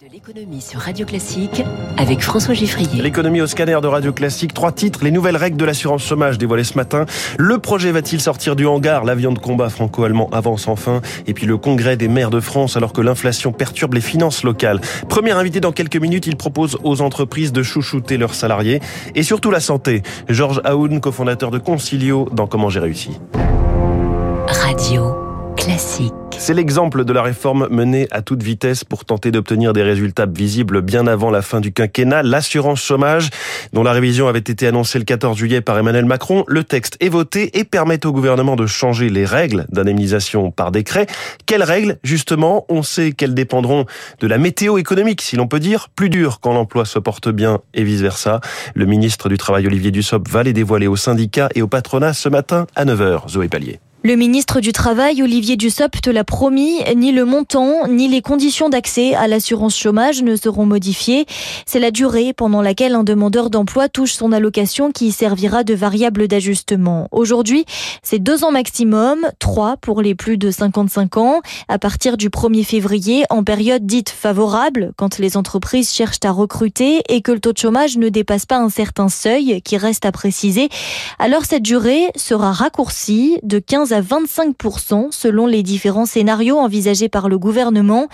de l'économie sur Radio Classique avec François Giffrier. L'économie au scanner de Radio Classique. Trois titres. Les nouvelles règles de l'assurance chômage dévoilées ce matin. Le projet va-t-il sortir du hangar? L'avion de combat franco-allemand avance enfin. Et puis le congrès des maires de France alors que l'inflation perturbe les finances locales. Premier invité dans quelques minutes, il propose aux entreprises de chouchouter leurs salariés. Et surtout la santé. Georges Aoun, cofondateur de Concilio dans Comment j'ai réussi. Radio C'est l'exemple de la réforme menée à toute vitesse pour tenter d'obtenir des résultats visibles bien avant la fin du quinquennat. L'assurance chômage, dont la révision avait été annoncée le 14 juillet par Emmanuel Macron, le texte est voté et permet au gouvernement de changer les règles d'indemnisation par décret. Quelles règles, justement? On sait qu'elles dépendront de la météo économique, si l'on peut dire, plus dur quand l'emploi se porte bien et vice-versa. Le ministre du Travail, Olivier Dussopt, va les dévoiler aux syndicats et au patronat ce matin à 9h. Zoé Pallier. Le ministre du Travail, Olivier Dussopt, l'a promis, ni le montant, ni les conditions d'accès à l'assurance chômage ne seront modifiées. C'est la durée pendant laquelle un demandeur d'emploi touche son allocation qui servira de variable d'ajustement. Aujourd'hui, c'est deux ans maximum, trois pour les plus de 55 ans, à partir du 1er février, en période dite favorable, quand les entreprises cherchent à recruter et que le taux de chômage ne dépasse pas un certain seuil qui reste à préciser. Alors cette durée sera raccourcie de 15 à 25% selon les différents scénarios envisagés par le gouvernement,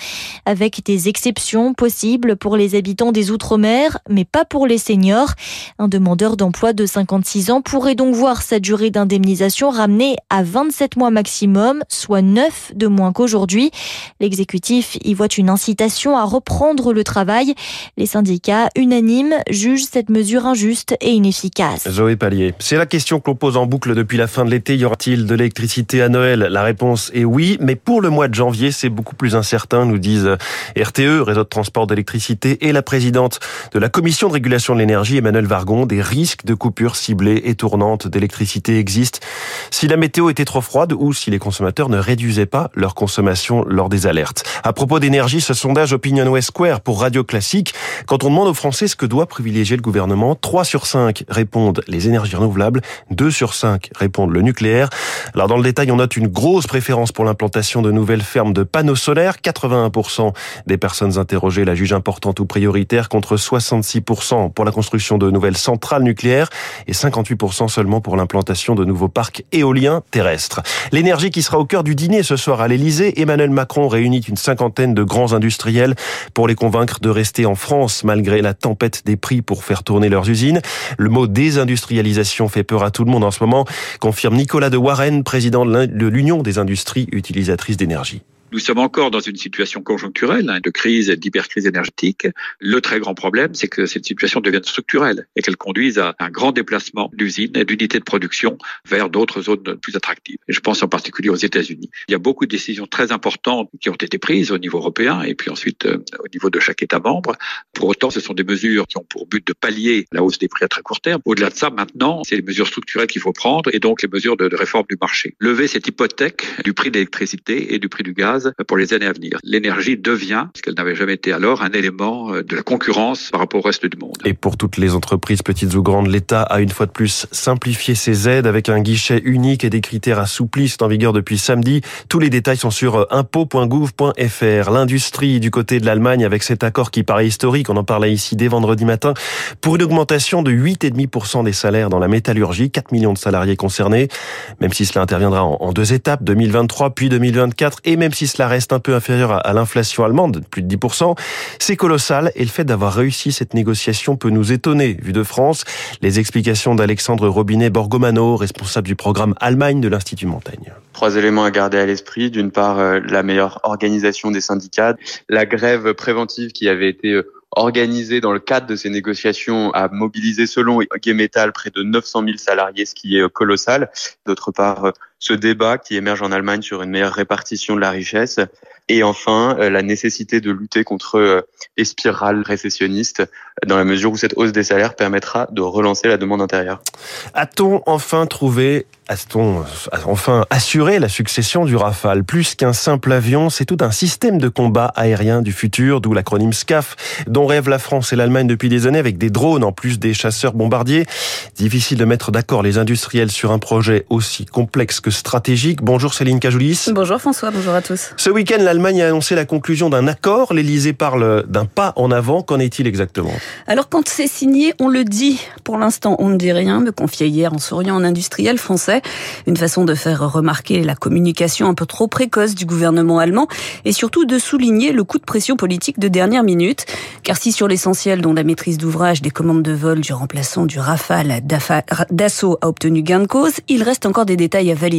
avec des exceptions possibles pour les habitants des Outre-mer, mais pas pour les seniors. Un demandeur d'emploi de 56 ans pourrait donc voir sa durée d'indemnisation ramenée à 27 mois maximum, soit 9 de moins qu'aujourd'hui. L'exécutif y voit une incitation à reprendre le travail. Les syndicats unanimes jugent cette mesure injuste et inefficace. Zoé Pallier, c'est la question que l'on pose en boucle depuis la fin de l'été. Y aura-t-il de l'électricité l'électricité à Noël La réponse est oui, mais pour le mois de janvier, c'est beaucoup plus incertain, nous disent RTE, Réseau de transport d'électricité, et la présidente de la Commission de régulation de l'énergie, Emmanuel Vargon. Des risques de coupures ciblées et tournantes d'électricité existent si la météo était trop froide ou si les consommateurs ne réduisaient pas leur consommation lors des alertes. À propos d'énergie, ce sondage Opinion Square pour Radio Classique, quand on demande aux Français ce que doit privilégier le gouvernement, 3 sur 5 répondent les énergies renouvelables, 2 sur 5 répondent le nucléaire. Alors dans le détail, on note une grosse préférence pour l'implantation de nouvelles fermes de panneaux solaires. 81% des personnes interrogées la jugent importante ou prioritaire contre 66% pour la construction de nouvelles centrales nucléaires et 58% seulement pour l'implantation de nouveaux parcs éoliens terrestres. L'énergie qui sera au cœur du dîner ce soir à l'Elysée, Emmanuel Macron réunit une cinquantaine de grands industriels pour les convaincre de rester en France malgré la tempête des prix pour faire tourner leurs usines. Le mot désindustrialisation fait peur à tout le monde en ce moment, confirme Nicolas de Warren, président de l'Union des industries utilisatrices d'énergie. Nous sommes encore dans une situation conjoncturelle hein, de crise, d'hypercrise énergétique. Le très grand problème, c'est que cette situation devienne structurelle et qu'elle conduise à un grand déplacement d'usines et d'unités de production vers d'autres zones plus attractives. Et je pense en particulier aux États-Unis. Il y a beaucoup de décisions très importantes qui ont été prises au niveau européen et puis ensuite euh, au niveau de chaque État membre. Pour autant, ce sont des mesures qui ont pour but de pallier la hausse des prix à très court terme. Au-delà de ça, maintenant, c'est les mesures structurelles qu'il faut prendre et donc les mesures de, de réforme du marché. Lever cette hypothèque du prix de l'électricité et du prix du gaz pour les années à venir. L'énergie devient, ce qu'elle n'avait jamais été alors, un élément euh, de la concurrence par rapport au reste du monde. Et pour toutes les entreprises, petites ou grandes, l'État a une fois de plus simplifié ses aides avec un guichet unique et des critères assouplis. C'est en vigueur depuis samedi. Tous les détails sont sur euh, impôt.gouv.fr. L'industrie du côté de l'Allemagne avec cet accord qui paraît historique, on en parlait ici dès vendredi matin, pour une augmentation de 8,5% des salaires dans la métallurgie, 4 millions de salariés concernés, même si cela interviendra en deux étapes, 2023 puis 2024, et même si cela reste un peu inférieur à l'inflation allemande, plus de 10%. C'est colossal et le fait d'avoir réussi cette négociation peut nous étonner, vu de France. Les explications d'Alexandre Robinet-Borgomano, responsable du programme Allemagne de l'Institut Montaigne. Trois éléments à garder à l'esprit. D'une part, euh, la meilleure organisation des syndicats, la grève préventive qui avait été euh, organisée dans le cadre de ces négociations a mobilisé selon Metal près de 900 000 salariés, ce qui est euh, colossal. D'autre part, ce débat qui émerge en Allemagne sur une meilleure répartition de la richesse. Et enfin, euh, la nécessité de lutter contre euh, les spirales récessionnistes, dans la mesure où cette hausse des salaires permettra de relancer la demande intérieure. A-t-on enfin trouvé a-t-on enfin assuré la succession du Rafale? Plus qu'un simple avion, c'est tout un système de combat aérien du futur, d'où l'acronyme SCAF, dont rêvent la France et l'Allemagne depuis des années avec des drones en plus des chasseurs bombardiers. Difficile de mettre d'accord les industriels sur un projet aussi complexe que stratégique. Bonjour Céline Cajoulis. Bonjour François, bonjour à tous. Ce week-end, l'Allemagne a annoncé la conclusion d'un accord. L'Elysée parle d'un pas en avant. Qu'en est-il exactement? Alors quand c'est signé, on le dit. Pour l'instant, on ne dit rien, me confiait hier en souriant un industriel français. Une façon de faire remarquer la communication un peu trop précoce du gouvernement allemand et surtout de souligner le coup de pression politique de dernière minute. Car si sur l'essentiel, dont la maîtrise d'ouvrage des commandes de vol du remplaçant du Rafale d'assaut a obtenu gain de cause, il reste encore des détails à valider.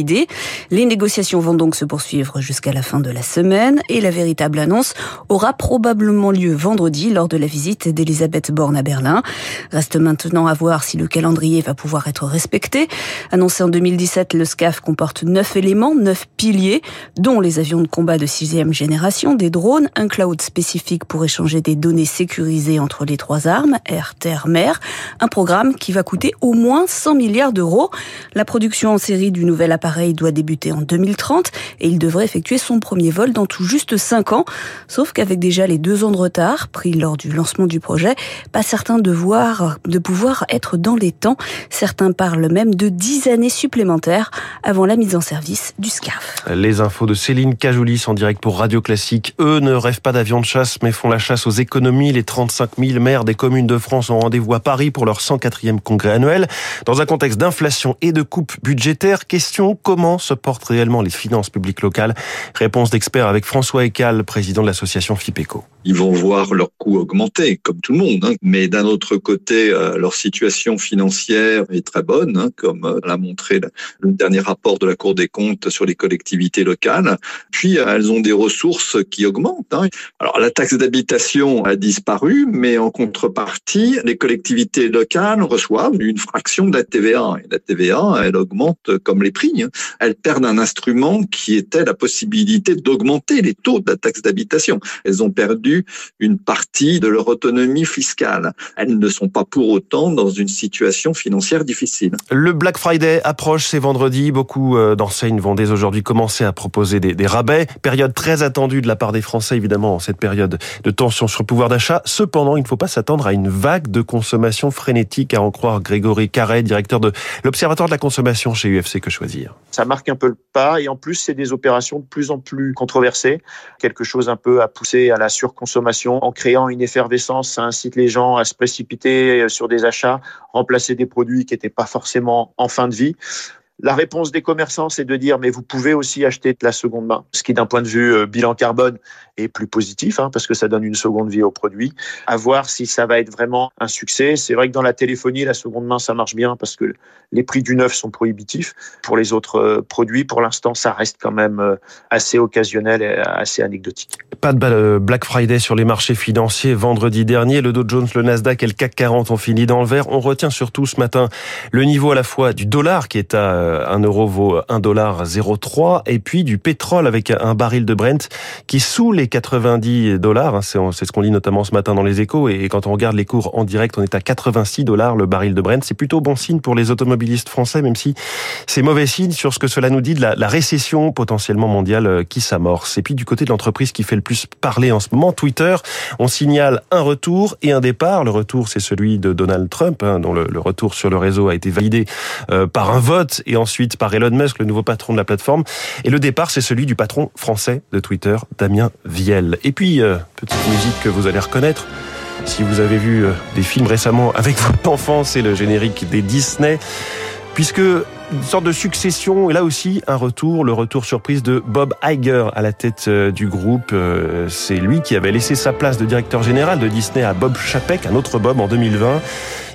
Les négociations vont donc se poursuivre jusqu'à la fin de la semaine et la véritable annonce aura probablement lieu vendredi lors de la visite d'Elisabeth Borne à Berlin. Reste maintenant à voir si le calendrier va pouvoir être respecté. Annoncé en 2017, le SCAF comporte neuf éléments, neuf piliers, dont les avions de combat de sixième génération, des drones, un cloud spécifique pour échanger des données sécurisées entre les trois armes, air, terre, mer, un programme qui va coûter au moins 100 milliards d'euros. La production en série du nouvel appareil doit débuter en 2030 et il devrait effectuer son premier vol dans tout juste 5 ans. Sauf qu'avec déjà les deux ans de retard pris lors du lancement du projet, pas certain de voir, de pouvoir être dans les temps. Certains parlent même de 10 années supplémentaires avant la mise en service du SCAF. Les infos de Céline Cajoulis en direct pour Radio Classique. Eux ne rêvent pas d'avions de chasse mais font la chasse aux économies. Les 35 000 maires des communes de France ont rendez-vous à Paris pour leur 104e congrès annuel. Dans un contexte d'inflation et de coupes budgétaires, question comment se portent réellement les finances publiques locales Réponse d'expert avec François Ecal, président de l'association FIPECO. Ils vont voir leurs coûts augmenter, comme tout le monde. Hein. Mais d'un autre côté, euh, leur situation financière est très bonne, hein, comme euh, l'a montré le dernier rapport de la Cour des comptes sur les collectivités locales. Puis, euh, elles ont des ressources qui augmentent. Hein. Alors, la taxe d'habitation a disparu, mais en contrepartie, les collectivités locales reçoivent une fraction de la TVA. Et la TVA, elle augmente comme les prix. Elles perdent un instrument qui était la possibilité d'augmenter les taux de la taxe d'habitation. Elles ont perdu une partie de leur autonomie fiscale. Elles ne sont pas pour autant dans une situation financière difficile. Le Black Friday approche, c'est vendredi. Beaucoup euh, d'enseignes vont dès aujourd'hui commencer à proposer des, rabais. Période très attendue de la part des Français, évidemment, en cette période de tension sur le pouvoir d'achat. Cependant, il ne faut pas s'attendre à une vague de consommation frénétique, à en croire Grégory Carré, directeur de l'Observatoire de la consommation chez UFC Que Choisir. Ça marque un peu le pas et en plus, c'est des opérations de plus en plus controversées. Quelque chose un peu à pousser à la surconsommation consommation. En créant une effervescence, ça incite les gens à se précipiter euh, sur des achats, remplacer des produits qui n'étaient pas forcément en fin de vie. La réponse des commerçants, c'est de dire, mais vous pouvez aussi acheter de la seconde main, ce qui d'un point de vue euh, bilan carbone est plus positif, hein, parce que ça donne une seconde vie au produit. À voir si ça va être vraiment un succès. C'est vrai que dans la téléphonie, la seconde main, ça marche bien parce que les prix du neuf sont prohibitifs. Pour les autres euh, produits, pour l'instant, ça reste quand même euh, assez occasionnel et assez anecdotique. Pas de Black Friday sur les marchés financiers vendredi dernier. Le Dow Jones, le Nasdaq et le CAC 40 ont fini dans le vert. On retient surtout ce matin le niveau à la fois du dollar qui est à 1 euro vaut 1 dollar 0,3 et puis du pétrole avec un baril de Brent qui sous les 90 dollars. Hein, c'est ce qu'on lit notamment ce matin dans les échos et quand on regarde les cours en direct, on est à 86 dollars le baril de Brent. C'est plutôt bon signe pour les automobilistes français, même si c'est mauvais signe sur ce que cela nous dit de la, récession potentiellement mondiale euh, qui s'amorce. Et puis du côté de l'entreprise qui fait le plus parler en ce moment, Twitter, on signale un retour et un départ. Le retour, c'est celui de Donald Trump, hein, dont le, retour sur le réseau a été validé euh, par un vote ensuite par Elon Musk, le nouveau patron de la plateforme. Et le départ, c'est celui du patron français de Twitter, Damien Viel. Et puis, euh, petite musique que vous allez reconnaître. Si vous avez vu euh, des films récemment avec votre enfant, c'est le générique des Disney. Puisque une sorte de succession et là aussi un retour, le retour surprise de Bob Iger à la tête euh, du groupe. C'est lui qui avait laissé sa place de directeur général de Disney à Bob Chapek, un autre Bob en 2020.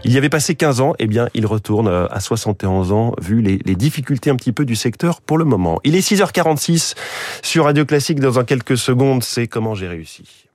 Il y avait passé 15 ans, eh bien il retourne euh, à 71 ans, vu les, les difficultés un petit peu du secteur pour le moment. Il est 6h46 sur Radio Classique. Dans un quelques secondes, c'est comment j'ai réussi.